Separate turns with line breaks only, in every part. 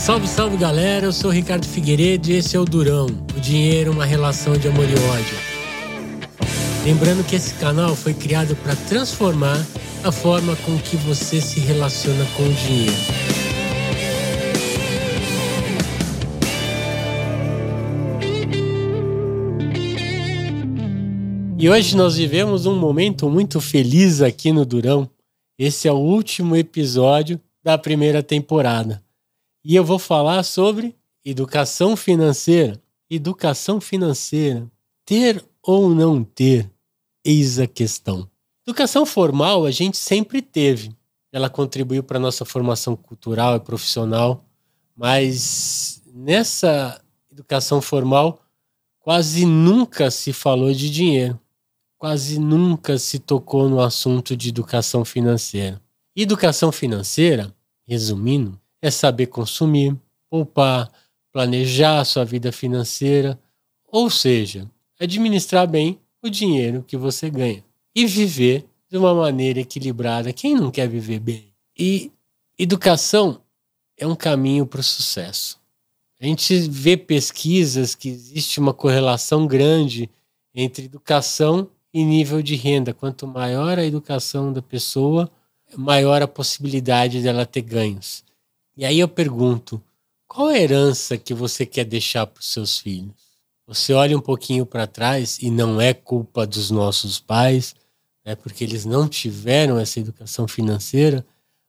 Salve, salve galera, eu sou Ricardo Figueiredo e esse é o Durão, o dinheiro, uma relação de amor e ódio. Lembrando que esse canal foi criado para transformar a forma com que você se relaciona com o dinheiro. E hoje nós vivemos um momento muito feliz aqui no Durão. Esse é o último episódio da primeira temporada. E eu vou falar sobre educação financeira. Educação financeira. Ter ou não ter? Eis a questão. Educação formal a gente sempre teve. Ela contribuiu para a nossa formação cultural e profissional, mas nessa educação formal quase nunca se falou de dinheiro quase nunca se tocou no assunto de educação financeira. Educação financeira, resumindo, é saber consumir, poupar, planejar a sua vida financeira, ou seja, administrar bem o dinheiro que você ganha e viver de uma maneira equilibrada. Quem não quer viver bem? E educação é um caminho para o sucesso. A gente vê pesquisas que existe uma correlação grande entre educação e nível de renda. Quanto maior a educação da pessoa, maior a possibilidade dela ter ganhos. E aí eu pergunto: qual a herança que você quer deixar para os seus filhos? Você olha um pouquinho para trás e não é culpa dos nossos pais, é porque eles não tiveram essa educação financeira.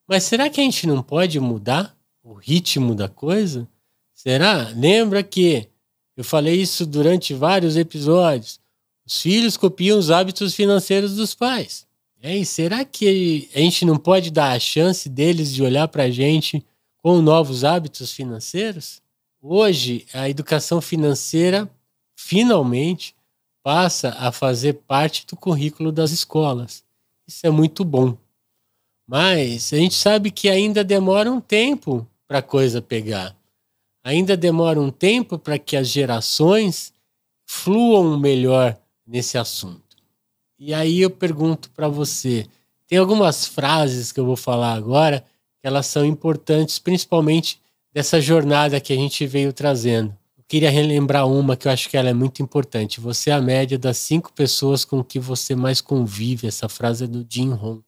Mas será que a gente não pode mudar o ritmo da coisa? Será? Lembra que eu falei isso durante vários episódios. Os filhos copiam os hábitos financeiros dos pais. E será que a gente não pode dar a chance deles de olhar para a gente com novos hábitos financeiros? Hoje, a educação financeira finalmente passa a fazer parte do currículo das escolas. Isso é muito bom. Mas a gente sabe que ainda demora um tempo para a coisa pegar. Ainda demora um tempo para que as gerações fluam melhor nesse assunto. E aí eu pergunto para você, tem algumas frases que eu vou falar agora elas são importantes, principalmente dessa jornada que a gente veio trazendo. Eu queria relembrar uma que eu acho que ela é muito importante. Você é a média das cinco pessoas com que você mais convive. Essa frase é do Jim Rohn.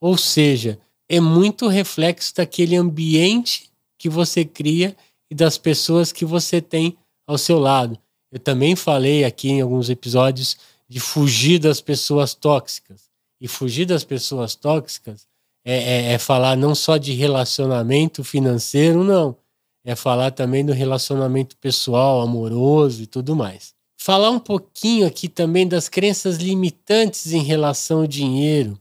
Ou seja, é muito reflexo daquele ambiente que você cria e das pessoas que você tem ao seu lado. Eu também falei aqui em alguns episódios de fugir das pessoas tóxicas. E fugir das pessoas tóxicas é, é, é falar não só de relacionamento financeiro, não. É falar também do relacionamento pessoal, amoroso e tudo mais. Falar um pouquinho aqui também das crenças limitantes em relação ao dinheiro.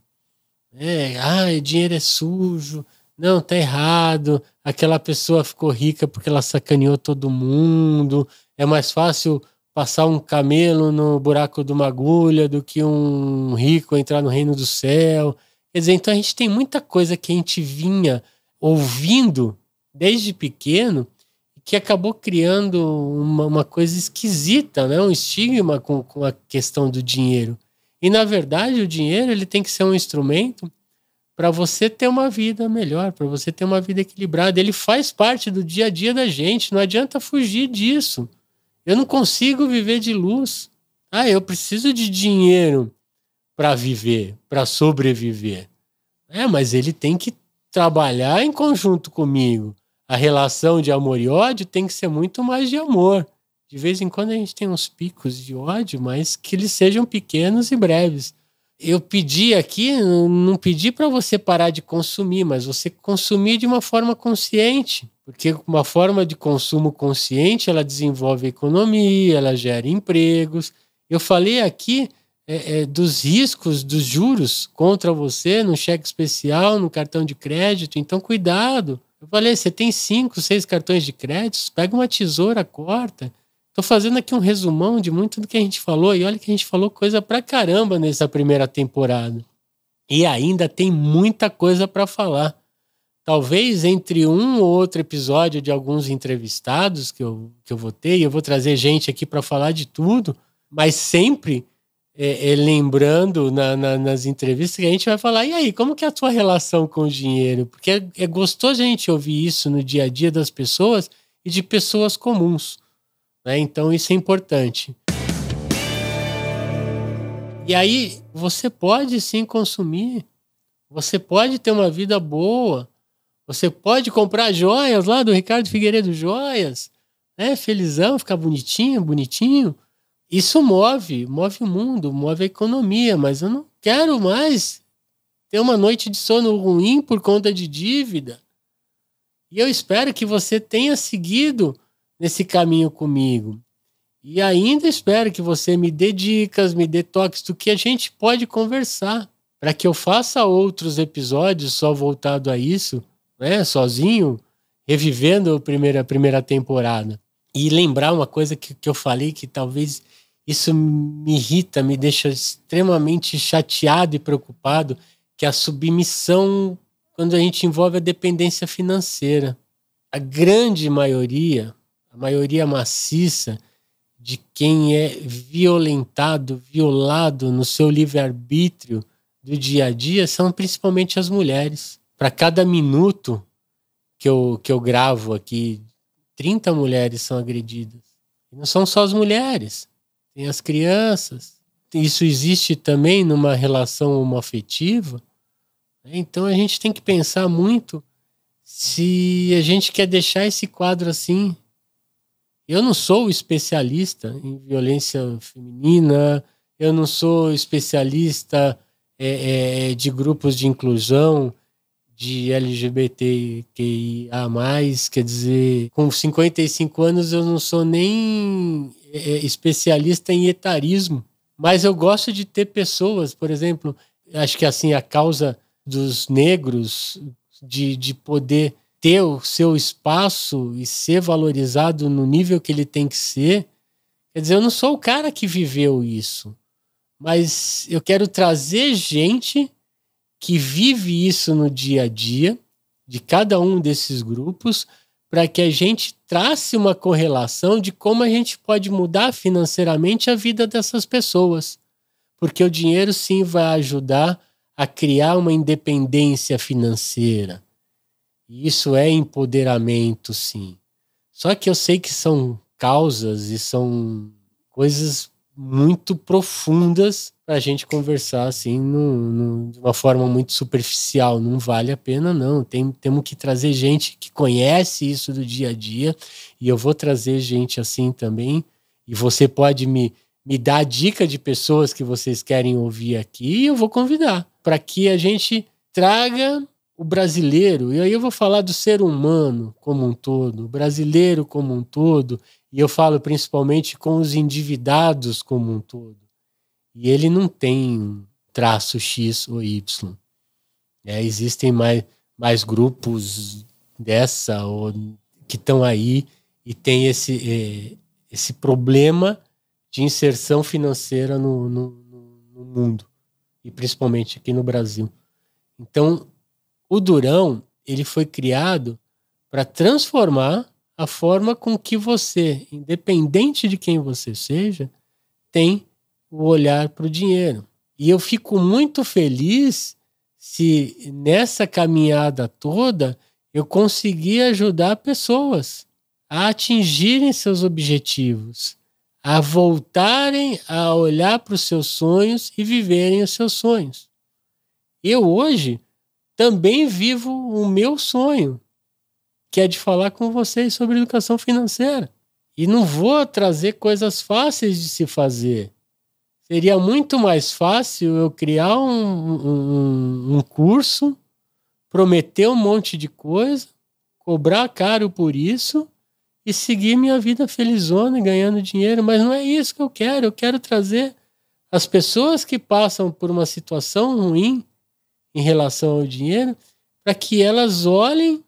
É, ah, dinheiro é sujo, não, tá errado, aquela pessoa ficou rica porque ela sacaneou todo mundo, é mais fácil passar um camelo no buraco de uma agulha do que um rico entrar no reino do céu. Quer dizer, então a gente tem muita coisa que a gente vinha ouvindo desde pequeno que acabou criando uma, uma coisa esquisita, né? um estigma com, com a questão do dinheiro. E na verdade o dinheiro ele tem que ser um instrumento para você ter uma vida melhor, para você ter uma vida equilibrada. Ele faz parte do dia a dia da gente, não adianta fugir disso. Eu não consigo viver de luz. Ah, eu preciso de dinheiro para viver, para sobreviver. É, mas ele tem que trabalhar em conjunto comigo. A relação de amor e ódio tem que ser muito mais de amor. De vez em quando a gente tem uns picos de ódio, mas que eles sejam pequenos e breves. Eu pedi aqui, não pedi para você parar de consumir, mas você consumir de uma forma consciente. Porque uma forma de consumo consciente, ela desenvolve economia, ela gera empregos. Eu falei aqui é, é, dos riscos dos juros contra você no cheque especial, no cartão de crédito. Então, cuidado. Eu falei, você tem cinco, seis cartões de crédito, pega uma tesoura, corta. Estou fazendo aqui um resumão de muito do que a gente falou. E olha que a gente falou coisa pra caramba nessa primeira temporada. E ainda tem muita coisa para falar talvez entre um ou outro episódio de alguns entrevistados que eu, que eu vou ter, e eu vou trazer gente aqui para falar de tudo, mas sempre é, é, lembrando na, na, nas entrevistas que a gente vai falar, e aí, como que é a tua relação com o dinheiro? Porque é, é gostoso a gente ouvir isso no dia a dia das pessoas e de pessoas comuns. Né? Então isso é importante. E aí você pode sim consumir, você pode ter uma vida boa, você pode comprar joias lá do Ricardo Figueiredo Joias, né? Felizão, ficar bonitinho, bonitinho. Isso move, move o mundo, move a economia, mas eu não quero mais ter uma noite de sono ruim por conta de dívida. E eu espero que você tenha seguido nesse caminho comigo. E ainda espero que você me dê dicas, me dê toques do que a gente pode conversar, para que eu faça outros episódios só voltado a isso, né, sozinho, revivendo a primeira, a primeira temporada. E lembrar uma coisa que, que eu falei que talvez isso me irrita, me deixa extremamente chateado e preocupado, que a submissão quando a gente envolve a dependência financeira. A grande maioria, a maioria maciça de quem é violentado, violado no seu livre-arbítrio do dia a dia são principalmente as mulheres. Para cada minuto que eu, que eu gravo aqui, 30 mulheres são agredidas. Não são só as mulheres tem as crianças. Isso existe também numa relação homoafetiva. Né? Então a gente tem que pensar muito se a gente quer deixar esse quadro assim. Eu não sou especialista em violência feminina, eu não sou especialista é, é, de grupos de inclusão, de LGBTQIA+, quer dizer, com 55 anos eu não sou nem especialista em etarismo, mas eu gosto de ter pessoas, por exemplo, acho que assim a causa dos negros de, de poder ter o seu espaço e ser valorizado no nível que ele tem que ser. Quer dizer, eu não sou o cara que viveu isso, mas eu quero trazer gente que vive isso no dia a dia de cada um desses grupos para que a gente trace uma correlação de como a gente pode mudar financeiramente a vida dessas pessoas. Porque o dinheiro sim vai ajudar a criar uma independência financeira. Isso é empoderamento, sim. Só que eu sei que são causas e são coisas muito profundas a gente conversar assim no, no, de uma forma muito superficial. Não vale a pena, não. Tem, temos que trazer gente que conhece isso do dia a dia e eu vou trazer gente assim também. E você pode me, me dar dica de pessoas que vocês querem ouvir aqui e eu vou convidar para que a gente traga o brasileiro, e aí eu vou falar do ser humano como um todo, o brasileiro como um todo, e eu falo principalmente com os endividados como um todo. E ele não tem traço X ou Y. É, existem mais, mais grupos dessa ou, que estão aí e tem esse, é, esse problema de inserção financeira no, no, no mundo, e principalmente aqui no Brasil. Então, o Durão ele foi criado para transformar a forma com que você, independente de quem você seja, tem o olhar para o dinheiro. E eu fico muito feliz se nessa caminhada toda eu conseguir ajudar pessoas a atingirem seus objetivos, a voltarem a olhar para os seus sonhos e viverem os seus sonhos. Eu hoje também vivo o meu sonho, que é de falar com vocês sobre educação financeira. E não vou trazer coisas fáceis de se fazer. Seria muito mais fácil eu criar um, um, um curso, prometer um monte de coisa, cobrar caro por isso e seguir minha vida felizona ganhando dinheiro. Mas não é isso que eu quero. Eu quero trazer as pessoas que passam por uma situação ruim em relação ao dinheiro para que elas olhem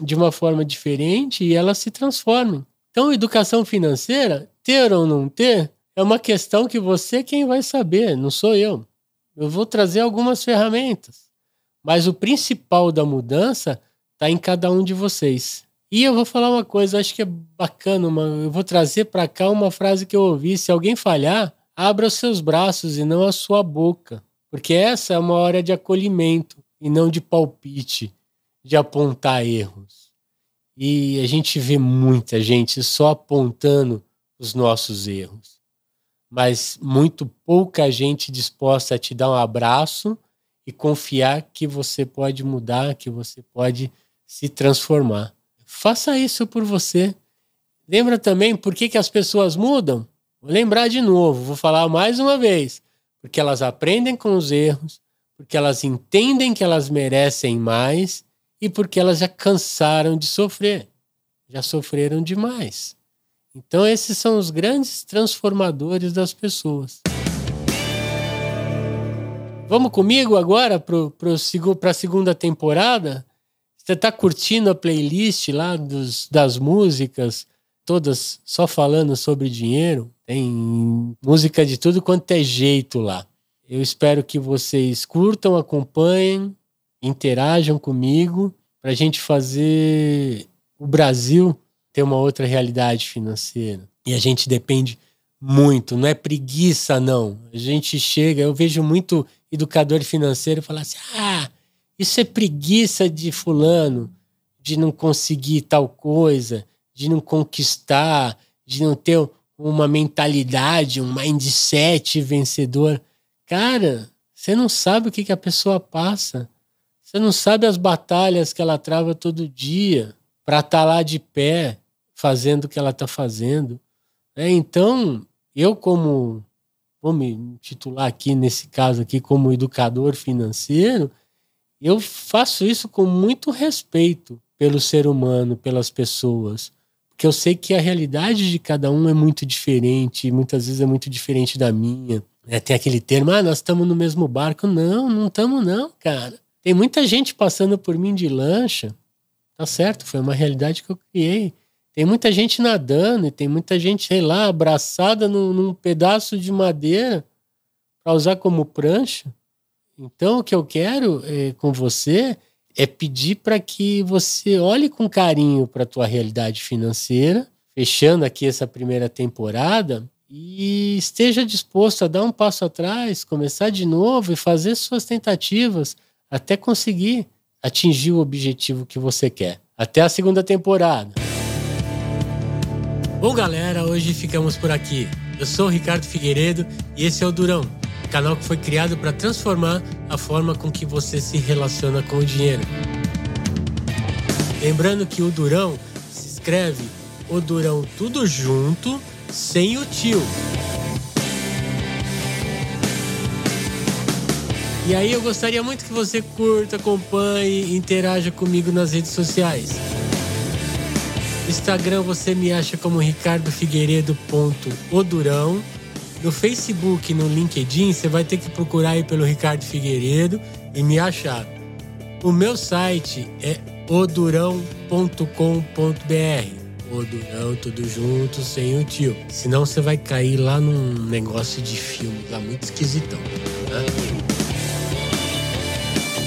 de uma forma diferente e elas se transformem. Então, educação financeira, ter ou não ter, é uma questão que você quem vai saber, não sou eu. Eu vou trazer algumas ferramentas, mas o principal da mudança está em cada um de vocês. E eu vou falar uma coisa, acho que é bacana, uma, eu vou trazer para cá uma frase que eu ouvi: se alguém falhar, abra os seus braços e não a sua boca, porque essa é uma hora de acolhimento e não de palpite, de apontar erros. E a gente vê muita gente só apontando os nossos erros, mas muito pouca gente disposta a te dar um abraço e confiar que você pode mudar, que você pode se transformar. Faça isso por você. Lembra também por que, que as pessoas mudam? Vou lembrar de novo, vou falar mais uma vez. Porque elas aprendem com os erros, porque elas entendem que elas merecem mais e porque elas já cansaram de sofrer. Já sofreram demais. Então, esses são os grandes transformadores das pessoas. Vamos comigo agora para a segunda temporada? Você está curtindo a playlist lá dos, das músicas, todas só falando sobre dinheiro? Tem música de tudo quanto é jeito lá. Eu espero que vocês curtam, acompanhem, interajam comigo para a gente fazer o Brasil ter uma outra realidade financeira. E a gente depende muito, não é preguiça, não. A gente chega, eu vejo muito educador financeiro falar assim: ah, isso é preguiça de fulano, de não conseguir tal coisa, de não conquistar, de não ter uma mentalidade, um mindset vencedor. Cara, você não sabe o que, que a pessoa passa. Você não sabe as batalhas que ela trava todo dia para estar tá lá de pé, fazendo o que ela está fazendo. É, então, eu como vou me titular aqui nesse caso aqui como educador financeiro, eu faço isso com muito respeito pelo ser humano, pelas pessoas, porque eu sei que a realidade de cada um é muito diferente, muitas vezes é muito diferente da minha. É, tem aquele termo, ah, nós estamos no mesmo barco. Não, não estamos não, cara. Tem muita gente passando por mim de lancha. Tá certo, foi uma realidade que eu criei. Tem muita gente nadando e tem muita gente, sei lá, abraçada num, num pedaço de madeira para usar como prancha. Então, o que eu quero é, com você é pedir para que você olhe com carinho para a tua realidade financeira, fechando aqui essa primeira temporada, e esteja disposto a dar um passo atrás, começar de novo e fazer suas tentativas até conseguir atingir o objetivo que você quer. Até a segunda temporada. Bom, galera, hoje ficamos por aqui. Eu sou o Ricardo Figueiredo e esse é o Durão, canal que foi criado para transformar a forma com que você se relaciona com o dinheiro. Lembrando que o Durão se escreve o Durão tudo junto, sem o tio. E aí eu gostaria muito que você curta, acompanhe interaja comigo nas redes sociais. Instagram você me acha como Ricardo Figueiredo.odurão. No Facebook no LinkedIn você vai ter que procurar aí pelo Ricardo Figueiredo e me achar. O meu site é odurão.com.br. Odurão, tudo junto, sem o tio. Senão você vai cair lá num negócio de filme lá muito esquisitão. Né?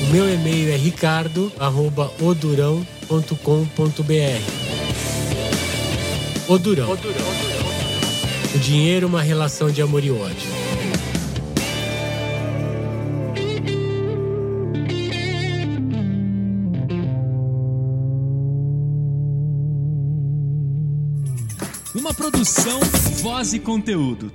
O meu e-mail é ricardo.odurão.com.br. O Durão. O Durão. O dinheiro, uma relação de amor e ódio.
Uma produção, voz e conteúdo.